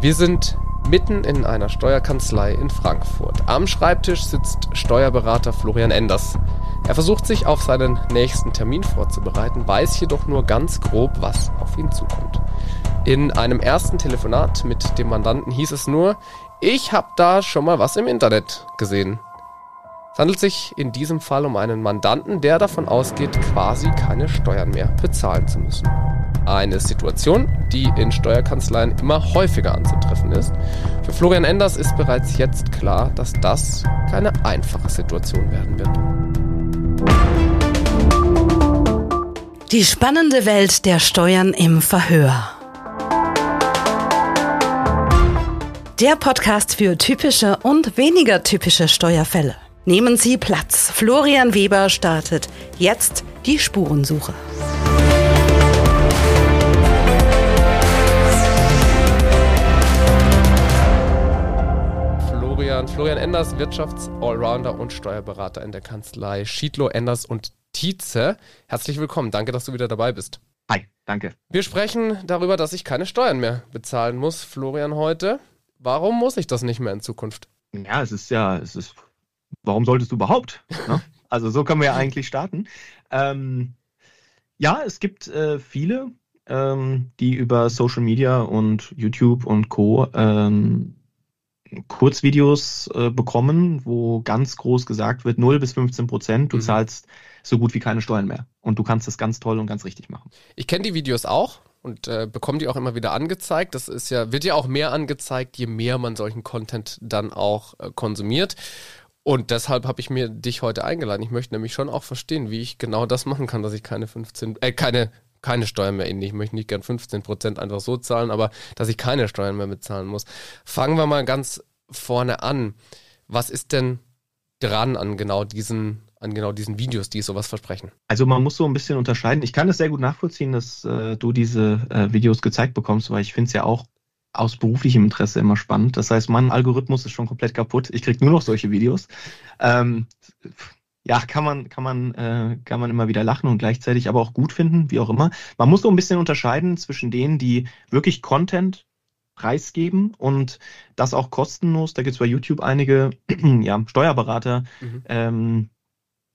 Wir sind mitten in einer Steuerkanzlei in Frankfurt. Am Schreibtisch sitzt Steuerberater Florian Enders. Er versucht sich auf seinen nächsten Termin vorzubereiten, weiß jedoch nur ganz grob, was auf ihn zukommt. In einem ersten Telefonat mit dem Mandanten hieß es nur, ich habe da schon mal was im Internet gesehen. Es handelt sich in diesem Fall um einen Mandanten, der davon ausgeht, quasi keine Steuern mehr bezahlen zu müssen. Eine Situation, die in Steuerkanzleien immer häufiger anzutreffen ist. Für Florian Enders ist bereits jetzt klar, dass das keine einfache Situation werden wird. Die spannende Welt der Steuern im Verhör. Der Podcast für typische und weniger typische Steuerfälle. Nehmen Sie Platz. Florian Weber startet jetzt die Spurensuche. Florian. Florian Enders, Wirtschafts-Allrounder und Steuerberater in der Kanzlei Schiedlo, Enders und Tietze. Herzlich willkommen. Danke, dass du wieder dabei bist. Hi, danke. Wir sprechen darüber, dass ich keine Steuern mehr bezahlen muss, Florian, heute. Warum muss ich das nicht mehr in Zukunft? Ja, es ist ja, es ist, warum solltest du überhaupt? Ne? Also so können wir ja eigentlich starten. Ähm, ja, es gibt äh, viele, ähm, die über Social Media und YouTube und Co. Ähm, Kurzvideos äh, bekommen, wo ganz groß gesagt wird, 0 bis 15 Prozent, du mhm. zahlst so gut wie keine Steuern mehr. Und du kannst das ganz toll und ganz richtig machen. Ich kenne die Videos auch und äh, bekomme die auch immer wieder angezeigt. Das ist ja, wird ja auch mehr angezeigt, je mehr man solchen Content dann auch äh, konsumiert. Und deshalb habe ich mir dich heute eingeladen. Ich möchte nämlich schon auch verstehen, wie ich genau das machen kann, dass ich keine 15, äh, keine keine Steuern mehr in. Ich möchte nicht gern 15 Prozent einfach so zahlen, aber dass ich keine Steuern mehr bezahlen muss. Fangen wir mal ganz vorne an. Was ist denn dran an genau diesen an genau diesen Videos, die sowas versprechen? Also man muss so ein bisschen unterscheiden. Ich kann es sehr gut nachvollziehen, dass äh, du diese äh, Videos gezeigt bekommst, weil ich finde es ja auch aus beruflichem Interesse immer spannend. Das heißt, mein Algorithmus ist schon komplett kaputt. Ich kriege nur noch solche Videos. Ähm, ja, kann man, kann man, äh, kann man immer wieder lachen und gleichzeitig aber auch gut finden, wie auch immer. Man muss so ein bisschen unterscheiden zwischen denen, die wirklich Content preisgeben und das auch kostenlos. Da gibt es bei YouTube einige ja, Steuerberater, mhm. ähm,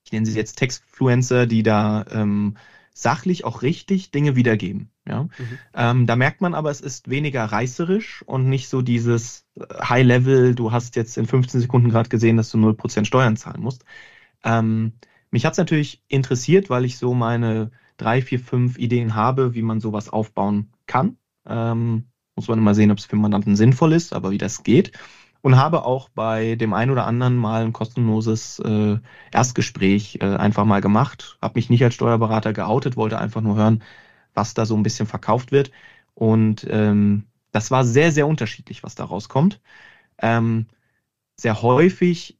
ich nenne sie jetzt Textfluencer, die da ähm, sachlich auch richtig Dinge wiedergeben. Ja? Mhm. Ähm, da merkt man aber, es ist weniger reißerisch und nicht so dieses High-Level, du hast jetzt in 15 Sekunden gerade gesehen, dass du 0% Steuern zahlen musst. Ähm, mich hat es natürlich interessiert, weil ich so meine drei, vier, fünf Ideen habe, wie man sowas aufbauen kann. Ähm, muss man immer sehen, ob es für Mandanten sinnvoll ist, aber wie das geht. Und habe auch bei dem einen oder anderen mal ein kostenloses äh, Erstgespräch äh, einfach mal gemacht. Habe mich nicht als Steuerberater geoutet, wollte einfach nur hören, was da so ein bisschen verkauft wird. Und ähm, das war sehr, sehr unterschiedlich, was da rauskommt. Ähm, sehr häufig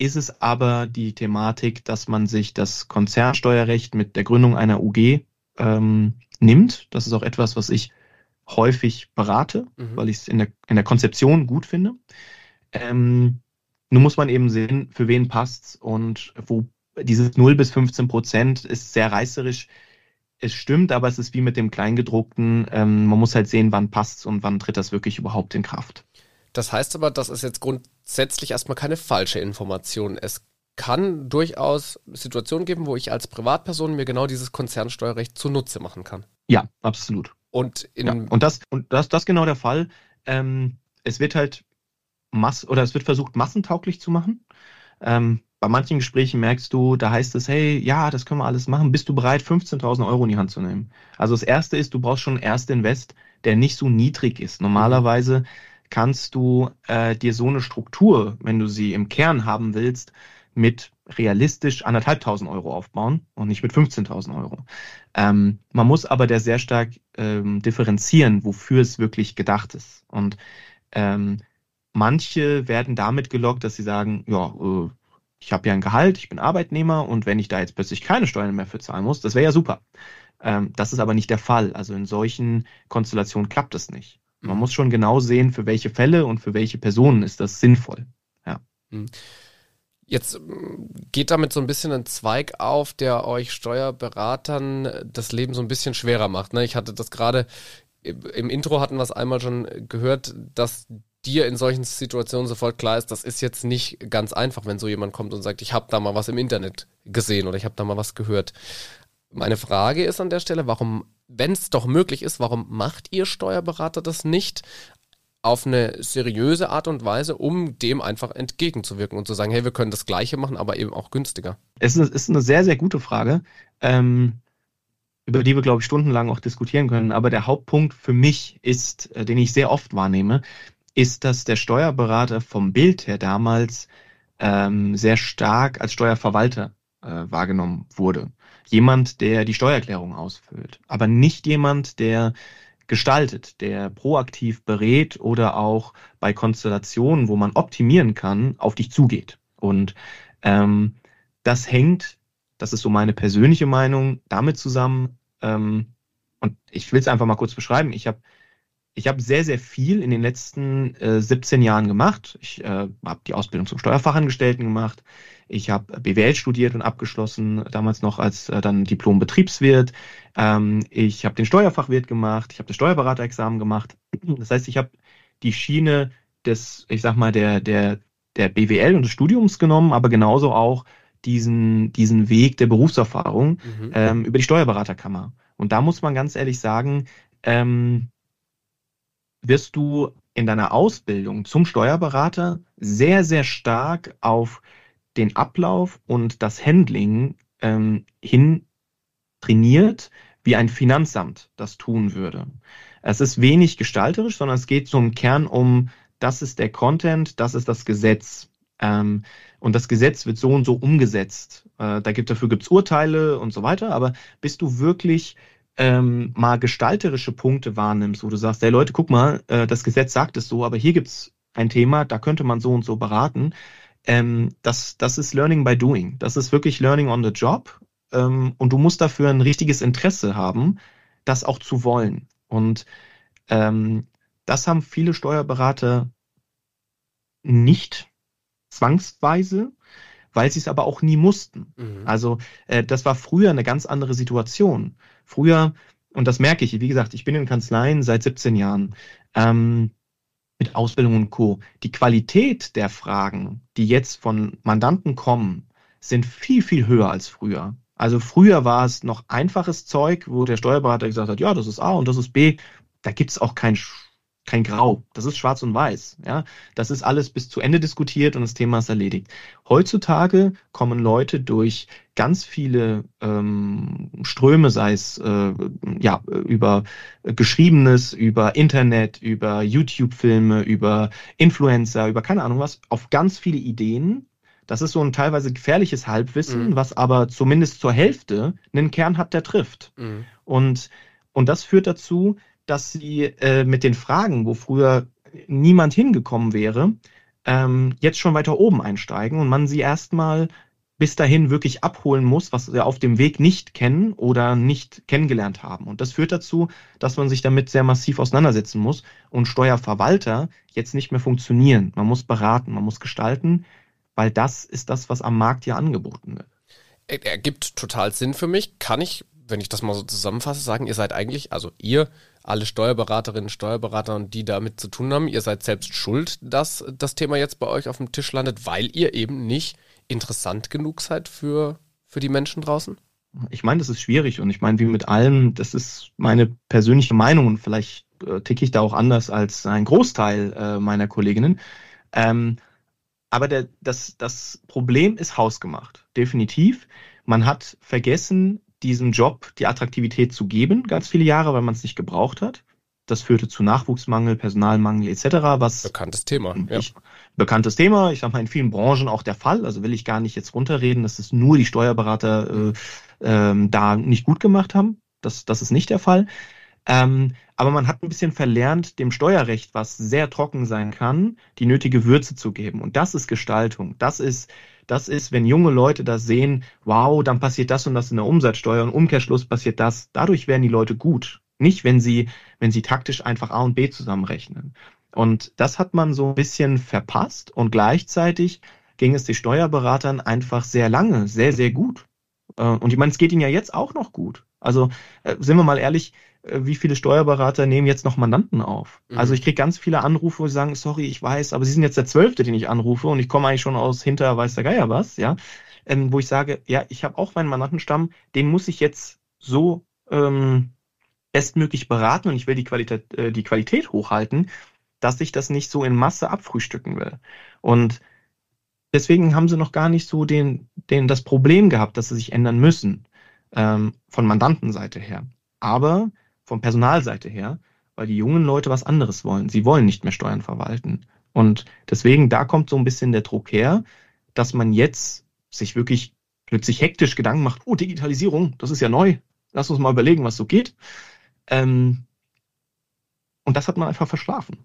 ist es aber die Thematik, dass man sich das Konzernsteuerrecht mit der Gründung einer UG ähm, nimmt. Das ist auch etwas, was ich häufig berate, mhm. weil ich es in der, in der Konzeption gut finde. Ähm, nun muss man eben sehen, für wen passt's und wo dieses 0 bis 15 Prozent ist sehr reißerisch. Es stimmt, aber es ist wie mit dem Kleingedruckten. Ähm, man muss halt sehen, wann passt's und wann tritt das wirklich überhaupt in Kraft. Das heißt aber, das ist jetzt grundsätzlich erstmal keine falsche Information. Es kann durchaus Situationen geben, wo ich als Privatperson mir genau dieses Konzernsteuerrecht zunutze machen kann. Ja, absolut. Und, ja, und das und das das genau der Fall. Ähm, es wird halt mass oder es wird versucht massentauglich zu machen. Ähm, bei manchen Gesprächen merkst du, da heißt es, hey, ja, das können wir alles machen. Bist du bereit, 15.000 Euro in die Hand zu nehmen? Also das erste ist, du brauchst schon einen Erstinvest, der nicht so niedrig ist. Normalerweise kannst du äh, dir so eine Struktur, wenn du sie im Kern haben willst, mit realistisch anderthalbtausend Euro aufbauen und nicht mit 15.000 Euro. Ähm, man muss aber der sehr stark ähm, differenzieren, wofür es wirklich gedacht ist. Und ähm, manche werden damit gelockt, dass sie sagen, ja, äh, ich habe ja ein Gehalt, ich bin Arbeitnehmer und wenn ich da jetzt plötzlich keine Steuern mehr für zahlen muss, das wäre ja super. Ähm, das ist aber nicht der Fall. Also in solchen Konstellationen klappt das nicht. Man mhm. muss schon genau sehen, für welche Fälle und für welche Personen ist das sinnvoll. Ja. Mhm. Jetzt ähm, geht damit so ein bisschen ein Zweig auf, der euch Steuerberatern das Leben so ein bisschen schwerer macht. Ne? Ich hatte das gerade im Intro hatten wir es einmal schon gehört, dass dir in solchen Situationen sofort klar ist, das ist jetzt nicht ganz einfach, wenn so jemand kommt und sagt, ich habe da mal was im Internet gesehen oder ich habe da mal was gehört. Meine Frage ist an der Stelle, warum, wenn es doch möglich ist, warum macht ihr Steuerberater das nicht auf eine seriöse Art und Weise, um dem einfach entgegenzuwirken und zu sagen, hey, wir können das Gleiche machen, aber eben auch günstiger? Es ist eine sehr, sehr gute Frage, ähm, über die wir, glaube ich, stundenlang auch diskutieren können. Aber der Hauptpunkt für mich ist, äh, den ich sehr oft wahrnehme, ist, dass der Steuerberater vom Bild her damals ähm, sehr stark als Steuerverwalter äh, wahrgenommen wurde. Jemand, der die Steuererklärung ausfüllt, aber nicht jemand, der gestaltet, der proaktiv berät oder auch bei Konstellationen, wo man optimieren kann, auf dich zugeht. Und ähm, das hängt, das ist so meine persönliche Meinung, damit zusammen, ähm, und ich will es einfach mal kurz beschreiben, ich habe ich habe sehr, sehr viel in den letzten äh, 17 Jahren gemacht. Ich äh, habe die Ausbildung zum Steuerfachangestellten gemacht. Ich habe BWL studiert und abgeschlossen, damals noch als äh, dann Diplom-Betriebswirt. Ähm, ich habe den Steuerfachwirt gemacht. Ich habe das Steuerberaterexamen gemacht. Das heißt, ich habe die Schiene des, ich sag mal, der, der, der BWL und des Studiums genommen, aber genauso auch diesen, diesen Weg der Berufserfahrung mhm. ähm, über die Steuerberaterkammer. Und da muss man ganz ehrlich sagen, ähm, wirst du in deiner Ausbildung zum Steuerberater sehr, sehr stark auf den Ablauf und das Handling ähm, hin trainiert, wie ein Finanzamt das tun würde. Es ist wenig gestalterisch, sondern es geht zum Kern um, das ist der Content, das ist das Gesetz. Ähm, und das Gesetz wird so und so umgesetzt. Äh, da gibt, dafür gibt es Urteile und so weiter, aber bist du wirklich ähm, mal gestalterische Punkte wahrnimmst, wo du sagst, hey Leute, guck mal, äh, das Gesetz sagt es so, aber hier gibt's ein Thema, da könnte man so und so beraten. Ähm, das, das ist Learning by Doing. Das ist wirklich Learning on the Job. Ähm, und du musst dafür ein richtiges Interesse haben, das auch zu wollen. Und ähm, das haben viele Steuerberater nicht zwangsweise weil sie es aber auch nie mussten. Mhm. Also äh, das war früher eine ganz andere Situation. Früher, und das merke ich, wie gesagt, ich bin in Kanzleien seit 17 Jahren. Ähm, mit Ausbildung und Co. Die Qualität der Fragen, die jetzt von Mandanten kommen, sind viel, viel höher als früher. Also früher war es noch einfaches Zeug, wo der Steuerberater gesagt hat, ja, das ist A und das ist B. Da gibt es auch kein kein Grau. Das ist schwarz und weiß. Ja, das ist alles bis zu Ende diskutiert und das Thema ist erledigt. Heutzutage kommen Leute durch ganz viele ähm, Ströme, sei es äh, ja über Geschriebenes, über Internet, über YouTube-Filme, über Influencer, über keine Ahnung was, auf ganz viele Ideen. Das ist so ein teilweise gefährliches Halbwissen, mhm. was aber zumindest zur Hälfte einen Kern hat, der trifft. Mhm. Und und das führt dazu, dass sie äh, mit den Fragen, wo früher niemand hingekommen wäre, ähm, jetzt schon weiter oben einsteigen und man sie erstmal bis dahin wirklich abholen muss, was sie auf dem Weg nicht kennen oder nicht kennengelernt haben. Und das führt dazu, dass man sich damit sehr massiv auseinandersetzen muss und Steuerverwalter jetzt nicht mehr funktionieren. Man muss beraten, man muss gestalten, weil das ist das, was am Markt ja angeboten wird. Ergibt total Sinn für mich. Kann ich, wenn ich das mal so zusammenfasse, sagen, ihr seid eigentlich, also ihr alle Steuerberaterinnen, Steuerberater und die damit zu tun haben, ihr seid selbst schuld, dass das Thema jetzt bei euch auf dem Tisch landet, weil ihr eben nicht interessant genug seid für, für die Menschen draußen? Ich meine, das ist schwierig und ich meine, wie mit allem, das ist meine persönliche Meinung und vielleicht äh, ticke ich da auch anders als ein Großteil äh, meiner Kolleginnen. Ähm, aber der, das, das Problem ist hausgemacht, definitiv. Man hat vergessen, diesem Job die Attraktivität zu geben, ganz viele Jahre, weil man es nicht gebraucht hat. Das führte zu Nachwuchsmangel, Personalmangel etc. Was bekanntes Thema. Ich, ja. Bekanntes Thema. Ich sage mal in vielen Branchen auch der Fall. Also will ich gar nicht jetzt runterreden, dass es nur die Steuerberater äh, ähm, da nicht gut gemacht haben. Das, das ist nicht der Fall. Ähm, aber man hat ein bisschen verlernt, dem Steuerrecht, was sehr trocken sein kann, die nötige Würze zu geben. Und das ist Gestaltung. Das ist das ist, wenn junge Leute das sehen, wow, dann passiert das und das in der Umsatzsteuer und Umkehrschluss passiert das. Dadurch werden die Leute gut. Nicht, wenn sie, wenn sie taktisch einfach A und B zusammenrechnen. Und das hat man so ein bisschen verpasst und gleichzeitig ging es den Steuerberatern einfach sehr lange, sehr, sehr gut. Äh, und ich meine, es geht ihnen ja jetzt auch noch gut. Also äh, sind wir mal ehrlich, wie viele Steuerberater nehmen jetzt noch Mandanten auf? Mhm. Also ich kriege ganz viele Anrufe, wo sie sagen, sorry, ich weiß, aber Sie sind jetzt der Zwölfte, den ich anrufe und ich komme eigentlich schon aus hinter weiß der Geier was, ja. Ähm, wo ich sage, ja, ich habe auch meinen Mandantenstamm, den muss ich jetzt so ähm, bestmöglich beraten und ich will die Qualität, äh, die Qualität hochhalten, dass ich das nicht so in Masse abfrühstücken will. Und deswegen haben sie noch gar nicht so den, den, das Problem gehabt, dass sie sich ändern müssen, ähm, von Mandantenseite her. Aber von Personalseite her, weil die jungen Leute was anderes wollen. Sie wollen nicht mehr Steuern verwalten. Und deswegen, da kommt so ein bisschen der Druck her, dass man jetzt sich wirklich plötzlich hektisch Gedanken macht, oh, Digitalisierung, das ist ja neu. Lass uns mal überlegen, was so geht. Ähm, und das hat man einfach verschlafen.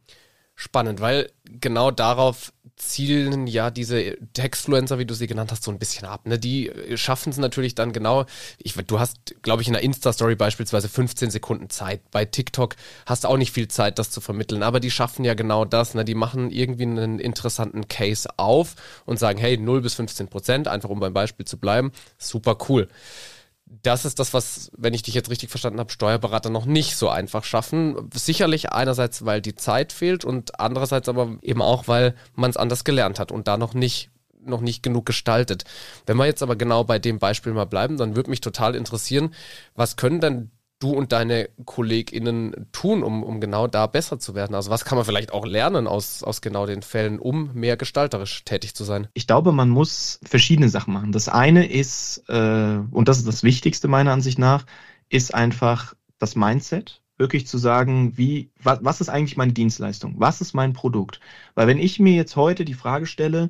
Spannend, weil genau darauf zielen ja diese Textfluencer, wie du sie genannt hast, so ein bisschen ab. Ne? Die schaffen es natürlich dann genau. Ich, du hast, glaube ich, in einer Insta-Story beispielsweise 15 Sekunden Zeit. Bei TikTok hast du auch nicht viel Zeit, das zu vermitteln. Aber die schaffen ja genau das. Ne? Die machen irgendwie einen interessanten Case auf und sagen, hey, 0 bis 15 Prozent, einfach um beim Beispiel zu bleiben. Super cool das ist das, was, wenn ich dich jetzt richtig verstanden habe, Steuerberater noch nicht so einfach schaffen. Sicherlich einerseits, weil die Zeit fehlt und andererseits aber eben auch, weil man es anders gelernt hat und da noch nicht noch nicht genug gestaltet. Wenn wir jetzt aber genau bei dem Beispiel mal bleiben, dann würde mich total interessieren, was können denn du und deine KollegInnen tun, um, um genau da besser zu werden? Also was kann man vielleicht auch lernen aus, aus genau den Fällen, um mehr gestalterisch tätig zu sein? Ich glaube, man muss verschiedene Sachen machen. Das eine ist, äh, und das ist das Wichtigste meiner Ansicht nach, ist einfach das Mindset. Wirklich zu sagen, wie, was, was ist eigentlich meine Dienstleistung? Was ist mein Produkt? Weil wenn ich mir jetzt heute die Frage stelle,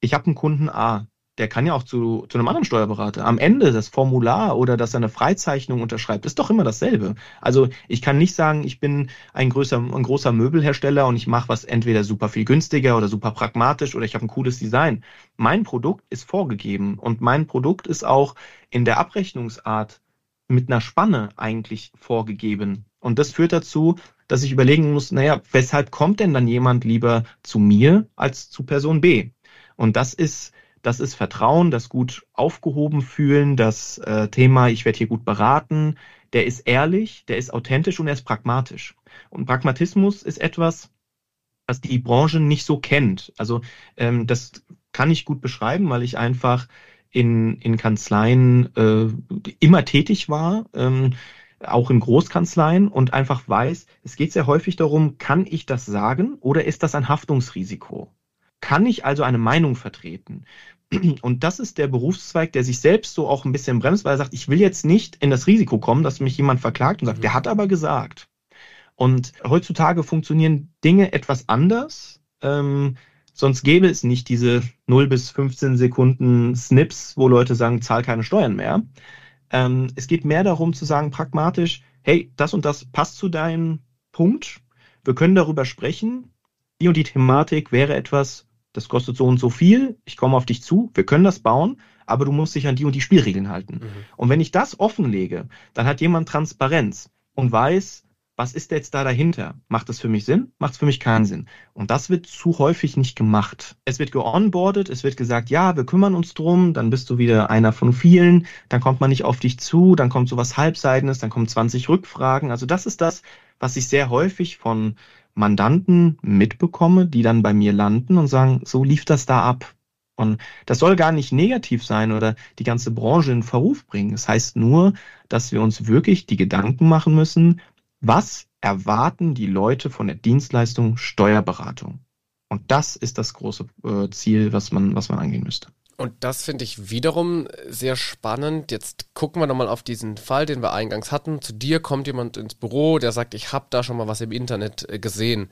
ich habe einen Kunden A, der kann ja auch zu, zu einem anderen Steuerberater. Am Ende das Formular oder dass er eine Freizeichnung unterschreibt, ist doch immer dasselbe. Also ich kann nicht sagen, ich bin ein, größer, ein großer Möbelhersteller und ich mache was entweder super viel günstiger oder super pragmatisch oder ich habe ein cooles Design. Mein Produkt ist vorgegeben und mein Produkt ist auch in der Abrechnungsart mit einer Spanne eigentlich vorgegeben. Und das führt dazu, dass ich überlegen muss, naja, weshalb kommt denn dann jemand lieber zu mir als zu Person B? Und das ist das ist Vertrauen, das gut aufgehoben fühlen, das äh, Thema, ich werde hier gut beraten, der ist ehrlich, der ist authentisch und er ist pragmatisch. Und Pragmatismus ist etwas, was die Branche nicht so kennt. Also ähm, das kann ich gut beschreiben, weil ich einfach in, in Kanzleien äh, immer tätig war, ähm, auch in Großkanzleien und einfach weiß, es geht sehr häufig darum, kann ich das sagen oder ist das ein Haftungsrisiko? Kann ich also eine Meinung vertreten? Und das ist der Berufszweig, der sich selbst so auch ein bisschen bremst, weil er sagt, ich will jetzt nicht in das Risiko kommen, dass mich jemand verklagt und sagt, mhm. der hat aber gesagt. Und heutzutage funktionieren Dinge etwas anders. Ähm, sonst gäbe es nicht diese 0 bis 15 Sekunden Snips, wo Leute sagen, zahl keine Steuern mehr. Ähm, es geht mehr darum zu sagen, pragmatisch, hey, das und das passt zu deinem Punkt. Wir können darüber sprechen. Die und die Thematik wäre etwas, das kostet so und so viel, ich komme auf dich zu, wir können das bauen, aber du musst dich an die und die Spielregeln halten. Mhm. Und wenn ich das offenlege, dann hat jemand Transparenz und weiß, was ist jetzt da dahinter? Macht es für mich Sinn? Macht es für mich keinen Sinn? Und das wird zu häufig nicht gemacht. Es wird geonboardet, es wird gesagt, ja, wir kümmern uns drum, dann bist du wieder einer von vielen, dann kommt man nicht auf dich zu, dann kommt sowas Halbseitenes, dann kommen 20 Rückfragen. Also das ist das, was ich sehr häufig von Mandanten mitbekomme, die dann bei mir landen und sagen, so lief das da ab. Und das soll gar nicht negativ sein oder die ganze Branche in Verruf bringen. Es das heißt nur, dass wir uns wirklich die Gedanken machen müssen, was erwarten die Leute von der Dienstleistung Steuerberatung? Und das ist das große äh, Ziel, was man, was man angehen müsste. Und das finde ich wiederum sehr spannend. Jetzt gucken wir nochmal auf diesen Fall, den wir eingangs hatten. Zu dir kommt jemand ins Büro, der sagt, ich habe da schon mal was im Internet äh, gesehen.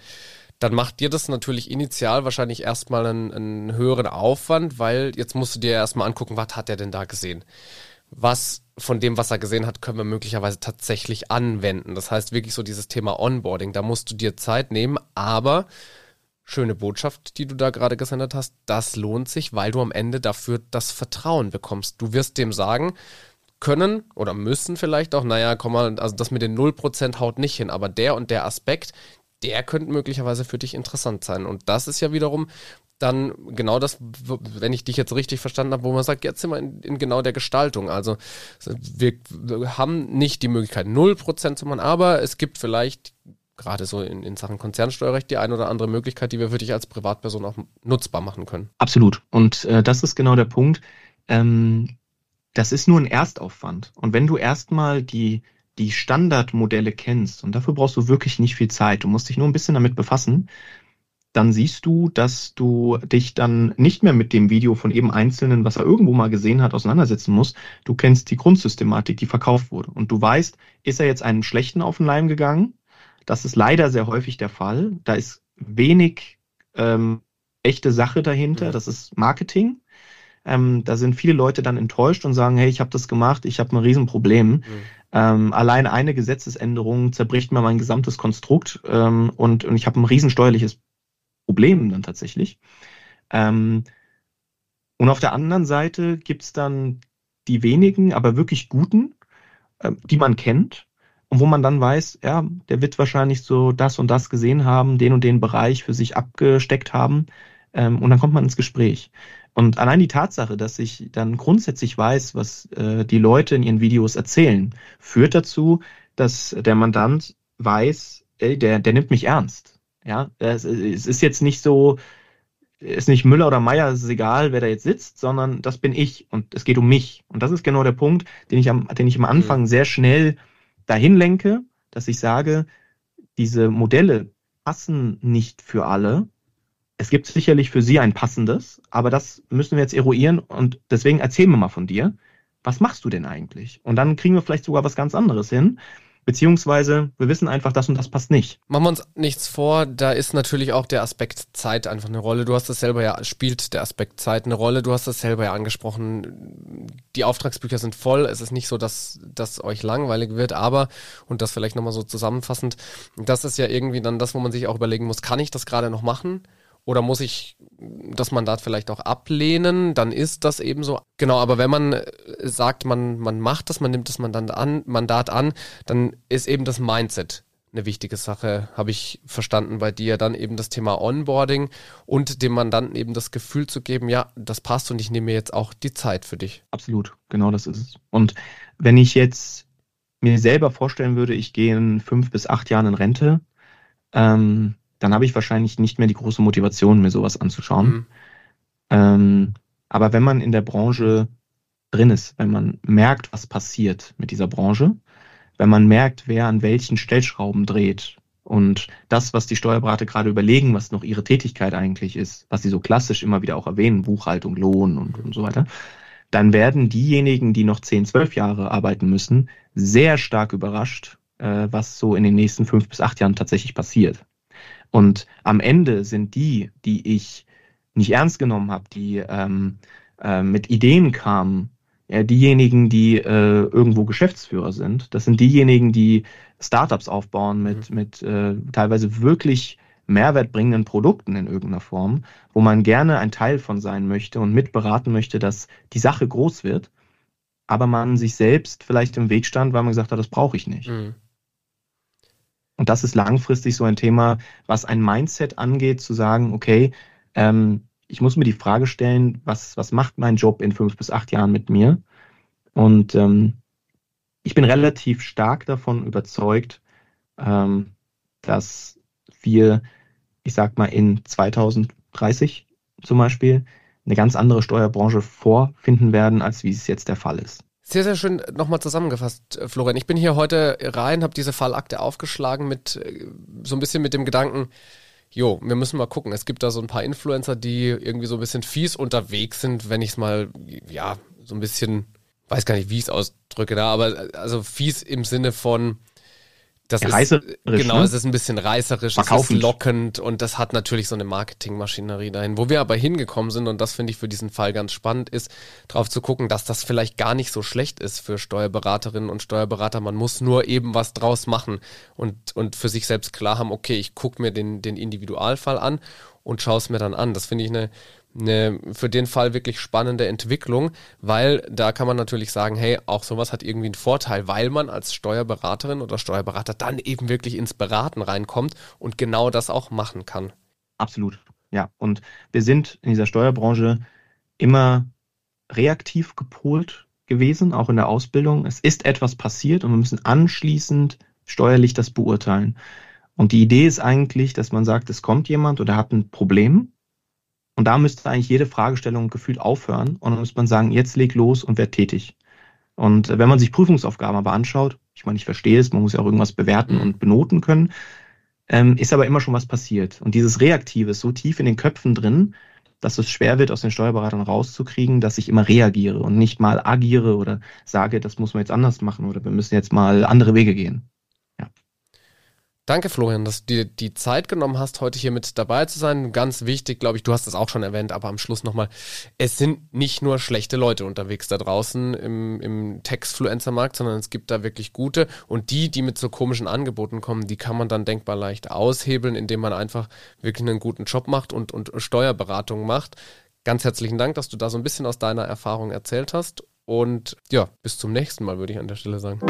Dann macht dir das natürlich initial wahrscheinlich erstmal einen, einen höheren Aufwand, weil jetzt musst du dir erstmal angucken, was hat er denn da gesehen. Was von dem, was er gesehen hat, können wir möglicherweise tatsächlich anwenden. Das heißt wirklich so dieses Thema Onboarding. Da musst du dir Zeit nehmen, aber schöne Botschaft, die du da gerade gesendet hast, das lohnt sich, weil du am Ende dafür das Vertrauen bekommst. Du wirst dem sagen können oder müssen vielleicht auch, naja, komm mal, also das mit den 0% haut nicht hin, aber der und der Aspekt, der könnte möglicherweise für dich interessant sein. Und das ist ja wiederum dann genau das, wenn ich dich jetzt richtig verstanden habe, wo man sagt, jetzt sind wir in, in genau der Gestaltung. Also wir, wir haben nicht die Möglichkeit, 0% zu machen, aber es gibt vielleicht gerade so in, in Sachen Konzernsteuerrecht die eine oder andere Möglichkeit, die wir für dich als Privatperson auch nutzbar machen können. Absolut. Und äh, das ist genau der Punkt. Ähm, das ist nur ein Erstaufwand. Und wenn du erstmal die, die Standardmodelle kennst, und dafür brauchst du wirklich nicht viel Zeit, du musst dich nur ein bisschen damit befassen, dann siehst du, dass du dich dann nicht mehr mit dem Video von eben Einzelnen, was er irgendwo mal gesehen hat, auseinandersetzen musst. Du kennst die Grundsystematik, die verkauft wurde. Und du weißt, ist er jetzt einen schlechten auf den Leim gegangen? Das ist leider sehr häufig der Fall. Da ist wenig ähm, echte Sache dahinter. Das ist Marketing. Ähm, da sind viele Leute dann enttäuscht und sagen, hey, ich habe das gemacht, ich habe ein Riesenproblem. Mhm. Ähm, allein eine Gesetzesänderung zerbricht mir mein gesamtes Konstrukt ähm, und, und ich habe ein riesensteuerliches Problem dann tatsächlich. Ähm, und auf der anderen Seite gibt's dann die wenigen, aber wirklich guten, äh, die man kennt und wo man dann weiß, ja, der wird wahrscheinlich so das und das gesehen haben, den und den Bereich für sich abgesteckt haben ähm, und dann kommt man ins Gespräch. Und allein die Tatsache, dass ich dann grundsätzlich weiß, was äh, die Leute in ihren Videos erzählen, führt dazu, dass der Mandant weiß, ey, der, der nimmt mich ernst. Ja, es, es ist jetzt nicht so, ist nicht Müller oder Meier, es ist egal, wer da jetzt sitzt, sondern das bin ich und es geht um mich. Und das ist genau der Punkt, den ich am, den ich am Anfang mhm. sehr schnell dahin lenke, dass ich sage, diese Modelle passen nicht für alle. Es gibt sicherlich für sie ein passendes, aber das müssen wir jetzt eruieren und deswegen erzähl mir mal von dir. Was machst du denn eigentlich? Und dann kriegen wir vielleicht sogar was ganz anderes hin. Beziehungsweise wir wissen einfach, das und das passt nicht. Machen wir uns nichts vor, da ist natürlich auch der Aspekt Zeit einfach eine Rolle. Du hast das selber ja, spielt der Aspekt Zeit eine Rolle. Du hast das selber ja angesprochen. Die Auftragsbücher sind voll. Es ist nicht so, dass das euch langweilig wird, aber, und das vielleicht nochmal so zusammenfassend, das ist ja irgendwie dann das, wo man sich auch überlegen muss, kann ich das gerade noch machen? Oder muss ich das Mandat vielleicht auch ablehnen? Dann ist das eben so. Genau, aber wenn man äh, sagt, man, man macht das, man nimmt das Mandat an, Mandat an, dann ist eben das Mindset eine wichtige Sache, habe ich verstanden bei dir. Dann eben das Thema Onboarding und dem Mandanten eben das Gefühl zu geben, ja, das passt und ich nehme mir jetzt auch die Zeit für dich. Absolut, genau das ist es. Und wenn ich jetzt mir selber vorstellen würde, ich gehe in fünf bis acht Jahren in Rente, ähm, dann habe ich wahrscheinlich nicht mehr die große Motivation, mir sowas anzuschauen. Mhm. Ähm, aber wenn man in der Branche drin ist, wenn man merkt, was passiert mit dieser Branche, wenn man merkt, wer an welchen Stellschrauben dreht und das, was die Steuerberater gerade überlegen, was noch ihre Tätigkeit eigentlich ist, was sie so klassisch immer wieder auch erwähnen, Buchhaltung, Lohn und, und so weiter, dann werden diejenigen, die noch 10, 12 Jahre arbeiten müssen, sehr stark überrascht, äh, was so in den nächsten fünf bis acht Jahren tatsächlich passiert. Und am Ende sind die, die ich nicht ernst genommen habe, die ähm, äh, mit Ideen kamen, ja, diejenigen, die äh, irgendwo Geschäftsführer sind. Das sind diejenigen, die Startups aufbauen mit, mhm. mit äh, teilweise wirklich mehrwertbringenden Produkten in irgendeiner Form, wo man gerne ein Teil von sein möchte und mitberaten möchte, dass die Sache groß wird, aber man sich selbst vielleicht im Weg stand, weil man gesagt hat, das brauche ich nicht. Mhm. Und das ist langfristig so ein Thema, was ein Mindset angeht, zu sagen, okay, ähm, ich muss mir die Frage stellen, was, was macht mein Job in fünf bis acht Jahren mit mir? Und ähm, ich bin relativ stark davon überzeugt, ähm, dass wir, ich sag mal, in 2030 zum Beispiel eine ganz andere Steuerbranche vorfinden werden, als wie es jetzt der Fall ist. Sehr, sehr schön nochmal zusammengefasst, äh, Florian. Ich bin hier heute rein, habe diese Fallakte aufgeschlagen mit äh, so ein bisschen mit dem Gedanken, jo, wir müssen mal gucken. Es gibt da so ein paar Influencer, die irgendwie so ein bisschen fies unterwegs sind, wenn ich es mal, ja, so ein bisschen, weiß gar nicht, wie ich es ausdrücke da, aber äh, also fies im Sinne von, das ja, ist, genau, ne? es ist ein bisschen reißerisch, es ist lockend und das hat natürlich so eine Marketingmaschinerie dahin. Wo wir aber hingekommen sind, und das finde ich für diesen Fall ganz spannend, ist darauf zu gucken, dass das vielleicht gar nicht so schlecht ist für Steuerberaterinnen und Steuerberater. Man muss nur eben was draus machen und, und für sich selbst klar haben, okay, ich gucke mir den, den Individualfall an und schaue es mir dann an. Das finde ich eine, eine für den Fall wirklich spannende Entwicklung, weil da kann man natürlich sagen, hey, auch sowas hat irgendwie einen Vorteil, weil man als Steuerberaterin oder Steuerberater dann eben wirklich ins Beraten reinkommt und genau das auch machen kann. Absolut, ja. Und wir sind in dieser Steuerbranche immer reaktiv gepolt gewesen, auch in der Ausbildung. Es ist etwas passiert und wir müssen anschließend steuerlich das beurteilen. Und die Idee ist eigentlich, dass man sagt, es kommt jemand oder hat ein Problem. Und da müsste eigentlich jede Fragestellung gefühlt aufhören. Und dann muss man sagen, jetzt leg los und werd tätig. Und wenn man sich Prüfungsaufgaben aber anschaut, ich meine, ich verstehe es, man muss ja auch irgendwas bewerten und benoten können, ähm, ist aber immer schon was passiert. Und dieses Reaktive ist so tief in den Köpfen drin, dass es schwer wird, aus den Steuerberatern rauszukriegen, dass ich immer reagiere und nicht mal agiere oder sage, das muss man jetzt anders machen oder wir müssen jetzt mal andere Wege gehen. Danke, Florian, dass du dir die Zeit genommen hast, heute hier mit dabei zu sein. Ganz wichtig, glaube ich, du hast es auch schon erwähnt, aber am Schluss nochmal, es sind nicht nur schlechte Leute unterwegs da draußen im, im Textfluencer-Markt, sondern es gibt da wirklich gute. Und die, die mit so komischen Angeboten kommen, die kann man dann denkbar leicht aushebeln, indem man einfach wirklich einen guten Job macht und, und Steuerberatung macht. Ganz herzlichen Dank, dass du da so ein bisschen aus deiner Erfahrung erzählt hast. Und ja, bis zum nächsten Mal, würde ich an der Stelle sagen.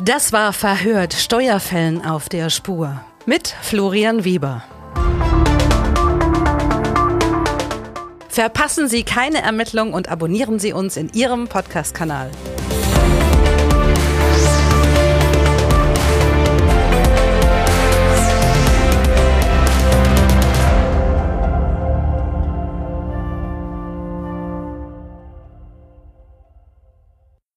Das war Verhört Steuerfällen auf der Spur mit Florian Weber. Verpassen Sie keine Ermittlung und abonnieren Sie uns in Ihrem Podcast-Kanal.